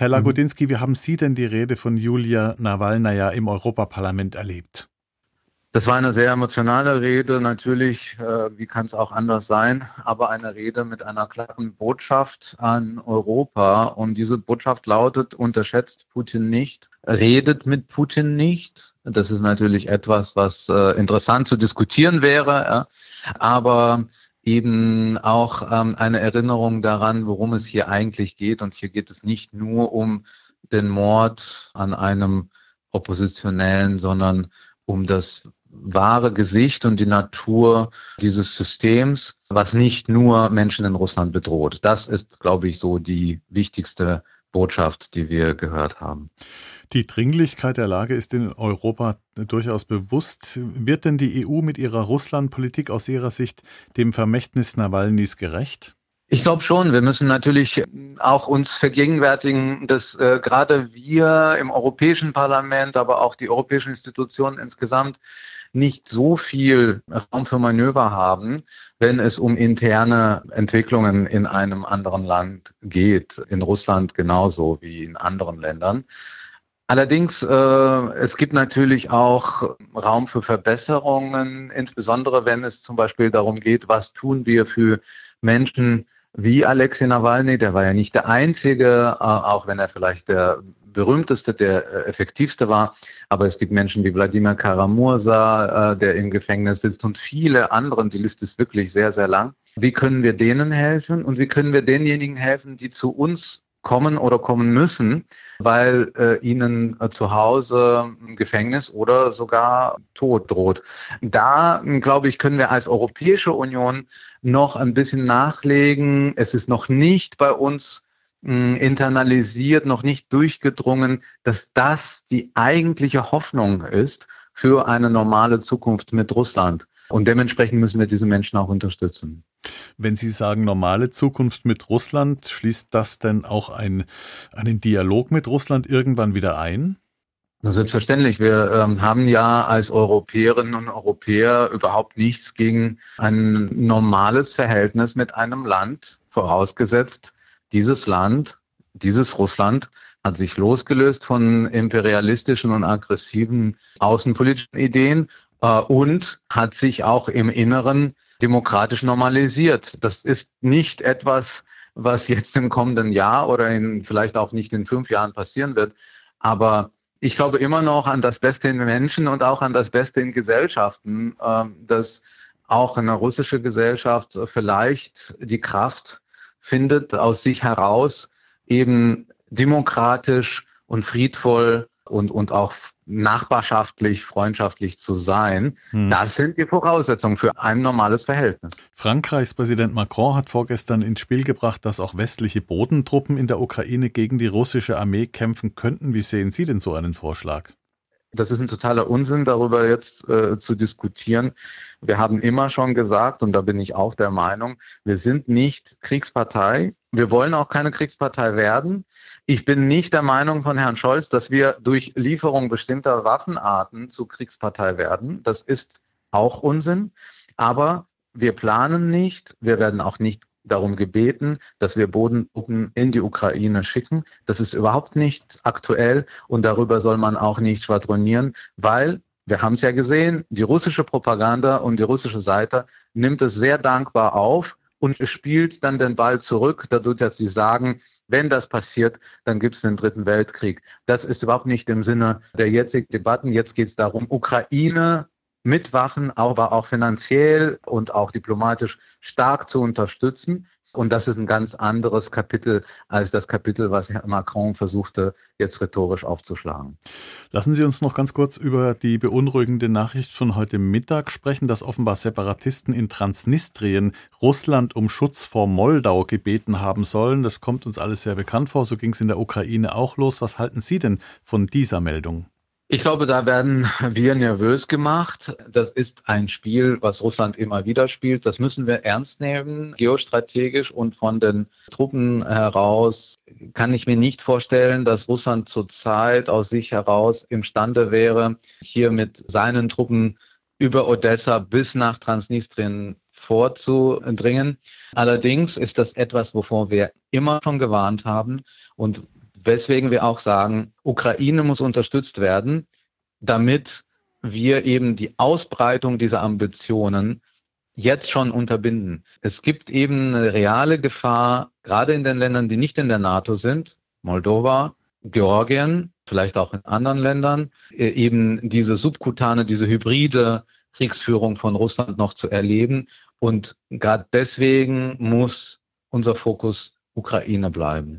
Herr Lagodinsky, wie haben Sie denn die Rede von Julia Nawalnaja im Europaparlament erlebt? Das war eine sehr emotionale Rede, natürlich, äh, wie kann es auch anders sein, aber eine Rede mit einer klaren Botschaft an Europa. Und diese Botschaft lautet, unterschätzt Putin nicht, redet mit Putin nicht. Das ist natürlich etwas, was äh, interessant zu diskutieren wäre, ja. aber eben auch ähm, eine Erinnerung daran, worum es hier eigentlich geht. Und hier geht es nicht nur um den Mord an einem Oppositionellen, sondern um das wahre Gesicht und die Natur dieses Systems, was nicht nur Menschen in Russland bedroht. Das ist, glaube ich, so die wichtigste Botschaft, die wir gehört haben. Die Dringlichkeit der Lage ist in Europa durchaus bewusst. Wird denn die EU mit ihrer Russlandpolitik aus Ihrer Sicht dem Vermächtnis Nawalnys gerecht? Ich glaube schon. Wir müssen natürlich auch uns vergegenwärtigen, dass äh, gerade wir im Europäischen Parlament, aber auch die europäischen Institutionen insgesamt nicht so viel Raum für Manöver haben, wenn es um interne Entwicklungen in einem anderen Land geht. In Russland genauso wie in anderen Ländern. Allerdings, äh, es gibt natürlich auch Raum für Verbesserungen, insbesondere wenn es zum Beispiel darum geht, was tun wir für Menschen, wie Alexei Nawalny, der war ja nicht der Einzige, äh, auch wenn er vielleicht der berühmteste, der äh, effektivste war. Aber es gibt Menschen wie Wladimir Karamursa, äh, der im Gefängnis sitzt und viele anderen. Die Liste ist wirklich sehr, sehr lang. Wie können wir denen helfen und wie können wir denjenigen helfen, die zu uns kommen oder kommen müssen, weil äh, ihnen äh, zu Hause Gefängnis oder sogar Tod droht. Da, glaube ich, können wir als Europäische Union noch ein bisschen nachlegen. Es ist noch nicht bei uns mh, internalisiert, noch nicht durchgedrungen, dass das die eigentliche Hoffnung ist für eine normale Zukunft mit Russland. Und dementsprechend müssen wir diese Menschen auch unterstützen. Wenn Sie sagen normale Zukunft mit Russland, schließt das denn auch ein, einen Dialog mit Russland irgendwann wieder ein? Na, selbstverständlich. Wir ähm, haben ja als Europäerinnen und Europäer überhaupt nichts gegen ein normales Verhältnis mit einem Land, vorausgesetzt, dieses Land, dieses Russland hat sich losgelöst von imperialistischen und aggressiven außenpolitischen Ideen äh, und hat sich auch im Inneren demokratisch normalisiert. Das ist nicht etwas, was jetzt im kommenden Jahr oder in, vielleicht auch nicht in fünf Jahren passieren wird. Aber ich glaube immer noch an das Beste in Menschen und auch an das Beste in Gesellschaften, äh, dass auch eine russische Gesellschaft vielleicht die Kraft findet, aus sich heraus eben demokratisch und friedvoll und, und auch nachbarschaftlich, freundschaftlich zu sein. Hm. Das sind die Voraussetzungen für ein normales Verhältnis. Frankreichs Präsident Macron hat vorgestern ins Spiel gebracht, dass auch westliche Bodentruppen in der Ukraine gegen die russische Armee kämpfen könnten. Wie sehen Sie denn so einen Vorschlag? Das ist ein totaler Unsinn, darüber jetzt äh, zu diskutieren. Wir haben immer schon gesagt, und da bin ich auch der Meinung, wir sind nicht Kriegspartei. Wir wollen auch keine Kriegspartei werden. Ich bin nicht der Meinung von Herrn Scholz, dass wir durch Lieferung bestimmter Waffenarten zu Kriegspartei werden. Das ist auch Unsinn. Aber wir planen nicht, wir werden auch nicht darum gebeten, dass wir Bodentruppen in die Ukraine schicken. Das ist überhaupt nicht aktuell und darüber soll man auch nicht schwadronieren, weil wir haben es ja gesehen, die russische Propaganda und die russische Seite nimmt es sehr dankbar auf und spielt dann den Ball zurück, dadurch, dass sie sagen, wenn das passiert, dann gibt es den Dritten Weltkrieg. Das ist überhaupt nicht im Sinne der jetzigen Debatten. Jetzt geht es darum, Ukraine mit Waffen, aber auch finanziell und auch diplomatisch stark zu unterstützen. Und das ist ein ganz anderes Kapitel als das Kapitel, was Herr Macron versuchte, jetzt rhetorisch aufzuschlagen. Lassen Sie uns noch ganz kurz über die beunruhigende Nachricht von heute Mittag sprechen, dass offenbar Separatisten in Transnistrien Russland um Schutz vor Moldau gebeten haben sollen. Das kommt uns alles sehr bekannt vor. So ging es in der Ukraine auch los. Was halten Sie denn von dieser Meldung? Ich glaube, da werden wir nervös gemacht. Das ist ein Spiel, was Russland immer wieder spielt. Das müssen wir ernst nehmen, geostrategisch und von den Truppen heraus kann ich mir nicht vorstellen, dass Russland zurzeit aus sich heraus imstande wäre, hier mit seinen Truppen über Odessa bis nach Transnistrien vorzudringen. Allerdings ist das etwas, wovor wir immer schon gewarnt haben und weswegen wir auch sagen, Ukraine muss unterstützt werden, damit wir eben die Ausbreitung dieser Ambitionen jetzt schon unterbinden. Es gibt eben eine reale Gefahr, gerade in den Ländern, die nicht in der NATO sind, Moldova, Georgien, vielleicht auch in anderen Ländern, äh, eben diese subkutane, diese hybride Kriegsführung von Russland noch zu erleben. Und gerade deswegen muss unser Fokus Ukraine bleiben.